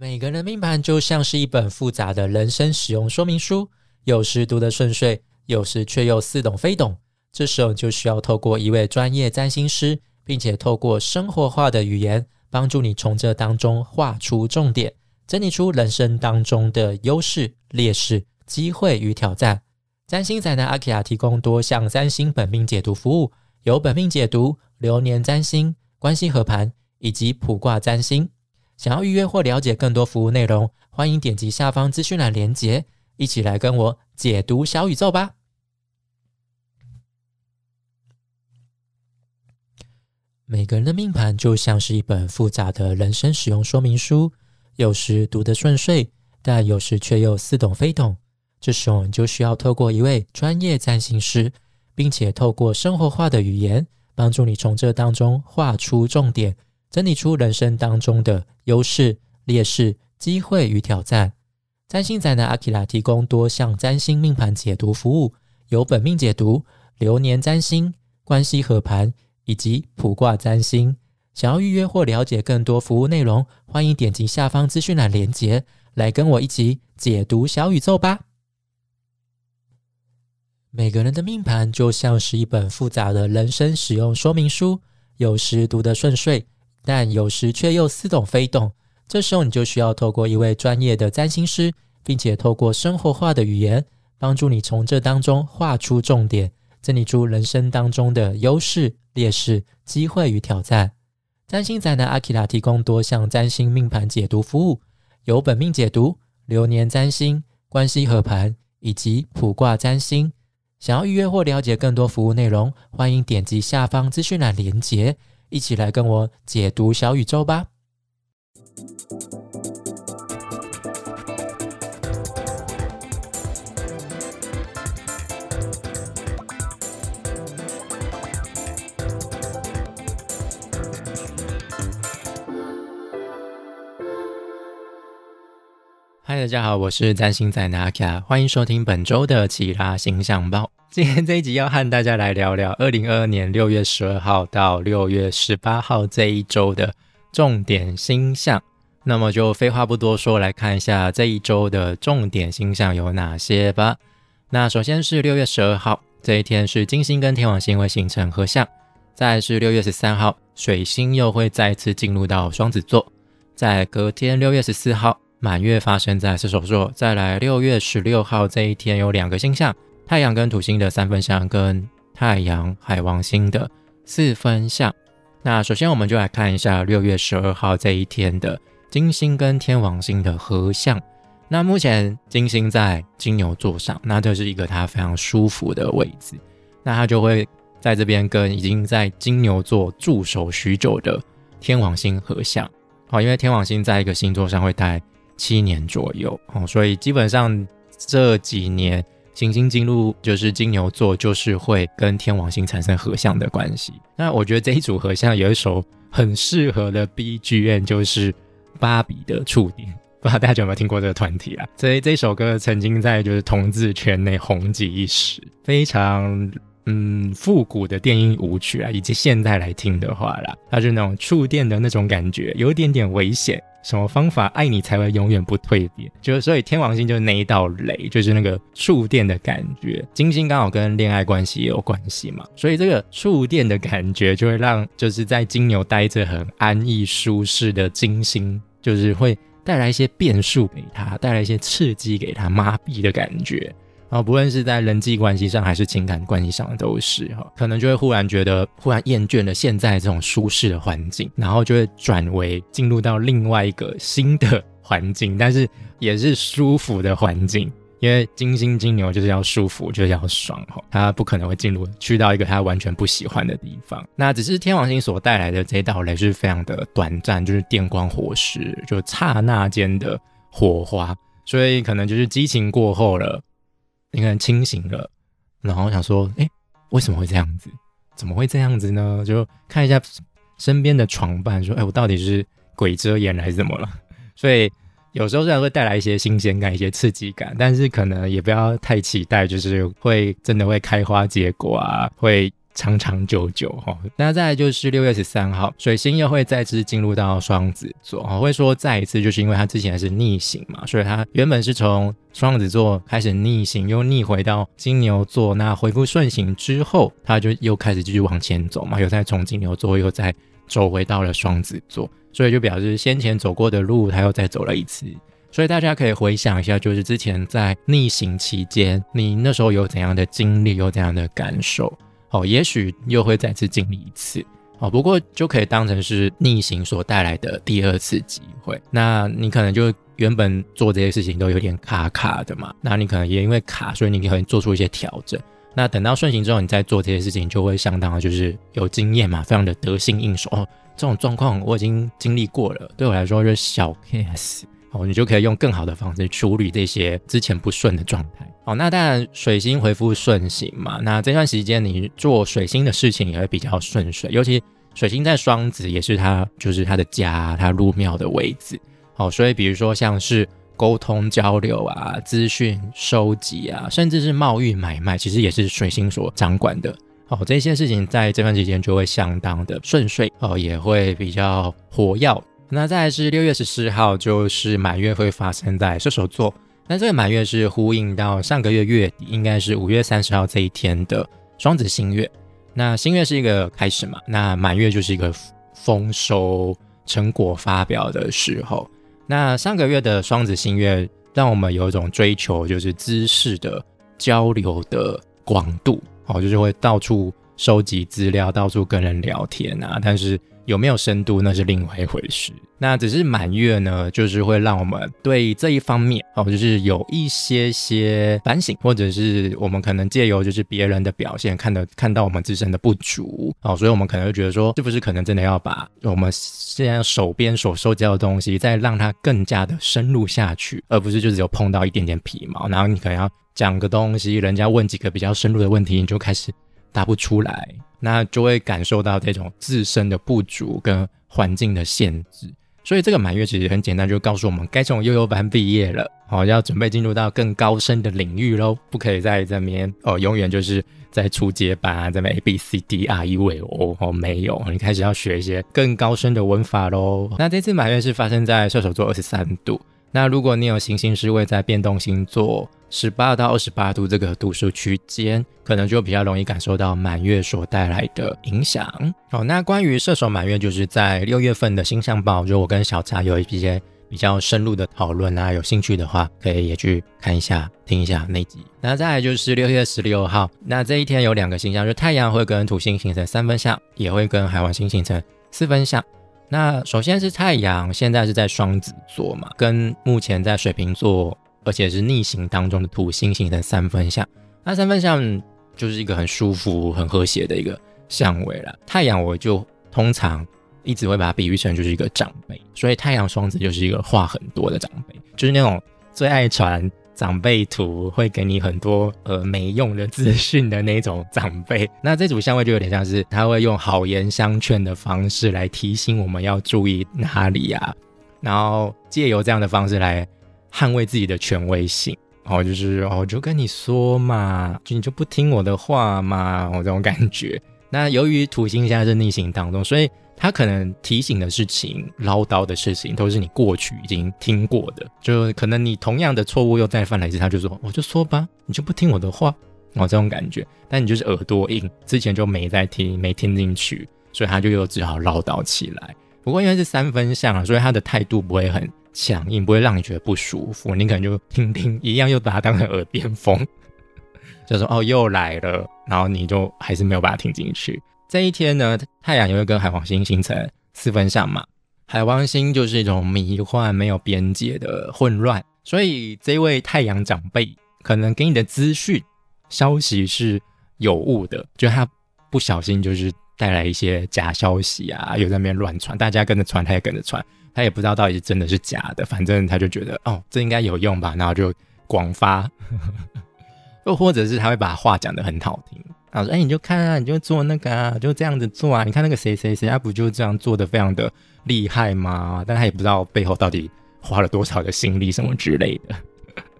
每个人的命盘就像是一本复杂的人生使用说明书，有时读得顺遂，有时却又似懂非懂。这时候就需要透过一位专业占星师，并且透过生活化的语言，帮助你从这当中画出重点，整理出人生当中的优势、劣势、机会与挑战。占星仔的阿奇亚提供多项占星本命解读服务，有本命解读、流年占星、关系合盘以及卜卦占星。想要预约或了解更多服务内容，欢迎点击下方资讯栏连接，一起来跟我解读小宇宙吧。每个人的命盘就像是一本复杂的人生使用说明书，有时读得顺遂，但有时却又似懂非懂。这时候你就需要透过一位专业占星师，并且透过生活化的语言，帮助你从这当中画出重点，整理出人生当中的优势、劣势、机会与挑战。占星仔的阿基拉提供多项占星命盘解读服务，有本命解读、流年占星、关系合盘。以及卜卦占星，想要预约或了解更多服务内容，欢迎点击下方资讯栏连接，来跟我一起解读小宇宙吧。每个人的命盘就像是一本复杂的人生使用说明书，有时读得顺遂，但有时却又似懂非懂。这时候你就需要透过一位专业的占星师，并且透过生活化的语言，帮助你从这当中画出重点。整理出人生当中的优势、劣势、机会与挑战。占星宅男阿基拉提供多项占星命盘解读服务，有本命解读、流年占星、关系合盘以及普卦占星。想要预约或了解更多服务内容，欢迎点击下方资讯栏连接，一起来跟我解读小宇宙吧。嗨，大家好，我是占星仔 Naka，欢迎收听本周的奇拉星象报。今天这一集要和大家来聊聊二零二二年六月十二号到六月十八号这一周的重点星象。那么就废话不多说，来看一下这一周的重点星象有哪些吧。那首先是六月十二号这一天是金星跟天王星会形成合相，再是六月十三号水星又会再次进入到双子座，在隔天六月十四号。满月发生在射手座，再来六月十六号这一天有两个星象，太阳跟土星的三分相，跟太阳海王星的四分相。那首先我们就来看一下六月十二号这一天的金星跟天王星的合相。那目前金星在金牛座上，那这是一个它非常舒服的位置，那它就会在这边跟已经在金牛座驻守许久的天王星合相。好，因为天王星在一个星座上会待。七年左右哦，所以基本上这几年行星进入就是金牛座，就是会跟天王星产生合相的关系。那我觉得这一组合相有一首很适合的 BGM，就是芭比的触电。不知道大家有没有听过这个团体啊？这这首歌曾经在就是同志圈内红极一时，非常。嗯，复古的电音舞曲啊，以及现在来听的话啦，它是那种触电的那种感觉，有一点点危险。什么方法爱你才会永远不蜕变？就是所以天王星就是那一道雷，就是那个触电的感觉。金星刚好跟恋爱关系也有关系嘛，所以这个触电的感觉就会让就是在金牛待着很安逸舒适的金星，就是会带来一些变数给他，带来一些刺激给他，麻痹的感觉。然后不论是在人际关系上还是情感关系上，都是哈，可能就会忽然觉得忽然厌倦了现在这种舒适的环境，然后就会转为进入到另外一个新的环境，但是也是舒服的环境，因为金星金牛就是要舒服，就是要爽哈，他不可能会进入去到一个他完全不喜欢的地方。那只是天王星所带来的这道雷是非常的短暂，就是电光火石，就刹那间的火花，所以可能就是激情过后了。一个人清醒了，然后想说：“哎，为什么会这样子？怎么会这样子呢？”就看一下身边的床伴，说：“哎，我到底是鬼遮眼还是怎么了？”所以有时候虽然会带来一些新鲜感、一些刺激感，但是可能也不要太期待，就是会真的会开花结果啊，会。长长久久哈。那再来就是六月十三号，水星又会再次进入到双子座哈。会说再一次，就是因为它之前是逆行嘛，所以它原本是从双子座开始逆行，又逆回到金牛座，那恢复顺行之后，它就又开始继续往前走嘛，又再从金牛座又再走回到了双子座，所以就表示先前走过的路，它又再走了一次。所以大家可以回想一下，就是之前在逆行期间，你那时候有怎样的经历，有怎样的感受？哦，也许又会再次经历一次。哦，不过就可以当成是逆行所带来的第二次机会。那你可能就原本做这些事情都有点卡卡的嘛，那你可能也因为卡，所以你可能做出一些调整。那等到顺行之后，你再做这些事情，就会相当的就是有经验嘛，非常的得心应手。哦，这种状况我已经经历过了，对我来说就是小 case。哦，你就可以用更好的方式处理这些之前不顺的状态。哦，那当然水星回复顺行嘛，那这段时间你做水星的事情也会比较顺遂，尤其水星在双子也是他就是他的家，他入庙的位置。哦，所以比如说像是沟通交流啊、资讯收集啊，甚至是贸易买卖，其实也是水星所掌管的。哦，这些事情在这段时间就会相当的顺遂，哦，也会比较活跃。那再来是六月十四号，就是满月会发生在射手座。那这个满月是呼应到上个月月底，应该是五月三十号这一天的双子星月。那星月是一个开始嘛？那满月就是一个丰收成果发表的时候。那上个月的双子星月，让我们有一种追求，就是知识的交流的广度，哦，就是会到处收集资料，到处跟人聊天啊。但是有没有深度，那是另外一回事。那只是满月呢，就是会让我们对这一方面哦，就是有一些些反省，或者是我们可能借由就是别人的表现，看的看到我们自身的不足哦，所以我们可能会觉得说，是不是可能真的要把我们现在手边所收集到的东西，再让它更加的深入下去，而不是就只有碰到一点点皮毛，然后你可能要讲个东西，人家问几个比较深入的问题，你就开始答不出来。那就会感受到这种自身的不足跟环境的限制，所以这个满月其实很简单，就告诉我们该从悠悠班毕业了，哦，要准备进入到更高深的领域喽，不可以在这边哦，永远就是在初阶班啊，这边 A B C D R E V O 哦，没有，你开始要学一些更高深的文法喽。那这次满月是发生在射手座二十三度。那如果你有行星是位在变动星座十八到二十八度这个度数区间，可能就比较容易感受到满月所带来的影响。好，那关于射手满月，就是在六月份的星象报，就我跟小茶有一些比较深入的讨论啊，有兴趣的话可以也去看一下、听一下那集。那再来就是六月十六号，那这一天有两个星象，就太阳会跟土星形成三分相，也会跟海王星形成四分相。那首先是太阳，现在是在双子座嘛，跟目前在水瓶座，而且是逆行当中的土星形成三分相。那三分相就是一个很舒服、很和谐的一个相位了。太阳我就通常一直会把它比喻成就是一个长辈，所以太阳双子就是一个话很多的长辈，就是那种最爱传。长辈图会给你很多呃没用的资讯的那种长辈，那这组相位就有点像是他会用好言相劝的方式来提醒我们要注意哪里啊，然后借由这样的方式来捍卫自己的权威性，哦，就是哦就跟你说嘛，就你就不听我的话嘛，我这种感觉。那由于土星现在是逆行当中，所以。他可能提醒的事情、唠叨的事情，都是你过去已经听过的。就可能你同样的错误又再犯了一次，他就说：“我就说吧，你就不听我的话。”哦，这种感觉。但你就是耳朵硬，之前就没在听，没听进去，所以他就又只好唠叨起来。不过因为是三分相啊，所以他的态度不会很强硬，不会让你觉得不舒服。你可能就听听，一样又把它当成耳边风，就说：“哦，又来了。”然后你就还是没有把它听进去。这一天呢，太阳也会跟海王星形成四分相嘛。海王星就是一种迷幻、没有边界的混乱，所以这位太阳长辈可能给你的资讯、消息是有误的，就他不小心就是带来一些假消息啊，又在那边乱传，大家跟着传，他也跟着传，他也不知道到底是真的是假的，反正他就觉得哦，这应该有用吧，然后就广发，又或者是他会把话讲得很好听。啊，说哎，你就看啊，你就做那个啊，就这样子做啊。你看那个谁谁谁，他不就这样做的非常的厉害吗？但他也不知道背后到底花了多少的心力什么之类的。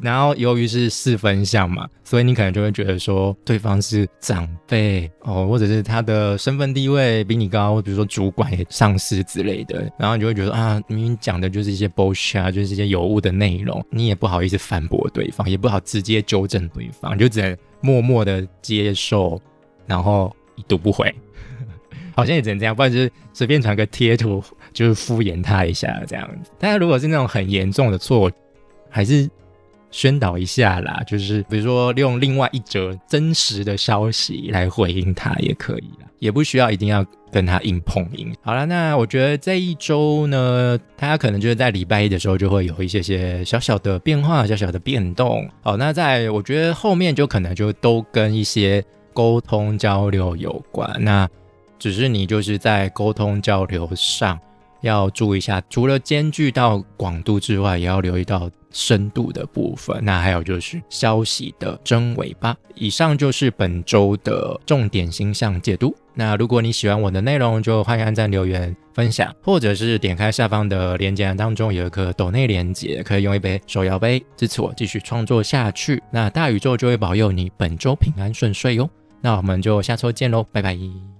然后由于是四分相嘛，所以你可能就会觉得说对方是长辈哦，或者是他的身份地位比你高，比如说主管、上司之类的，然后你就会觉得啊，明明讲的就是一些 bullshit 啊，就是一些有误的内容，你也不好意思反驳对方，也不好直接纠正对方，就只能默默的接受，然后已读不回。好像也只能这样，不然就是随便传个贴图，就是敷衍他一下这样子。但是如果是那种很严重的错，还是宣导一下啦，就是比如说用另外一则真实的消息来回应他也可以啦，也不需要一定要跟他硬碰硬。好了，那我觉得这一周呢，大家可能就是在礼拜一的时候就会有一些些小小的变化、小小的变动。好，那在我觉得后面就可能就都跟一些沟通交流有关。那只是你就是在沟通交流上要注意一下，除了兼具到广度之外，也要留意到深度的部分。那还有就是消息的真伪吧。以上就是本周的重点星象解读。那如果你喜欢我的内容，就欢迎按赞、留言、分享，或者是点开下方的链接当中有一颗抖内链接，可以用一杯手摇杯支持我继续创作下去。那大宇宙就会保佑你本周平安顺遂哟。那我们就下周见喽，拜拜。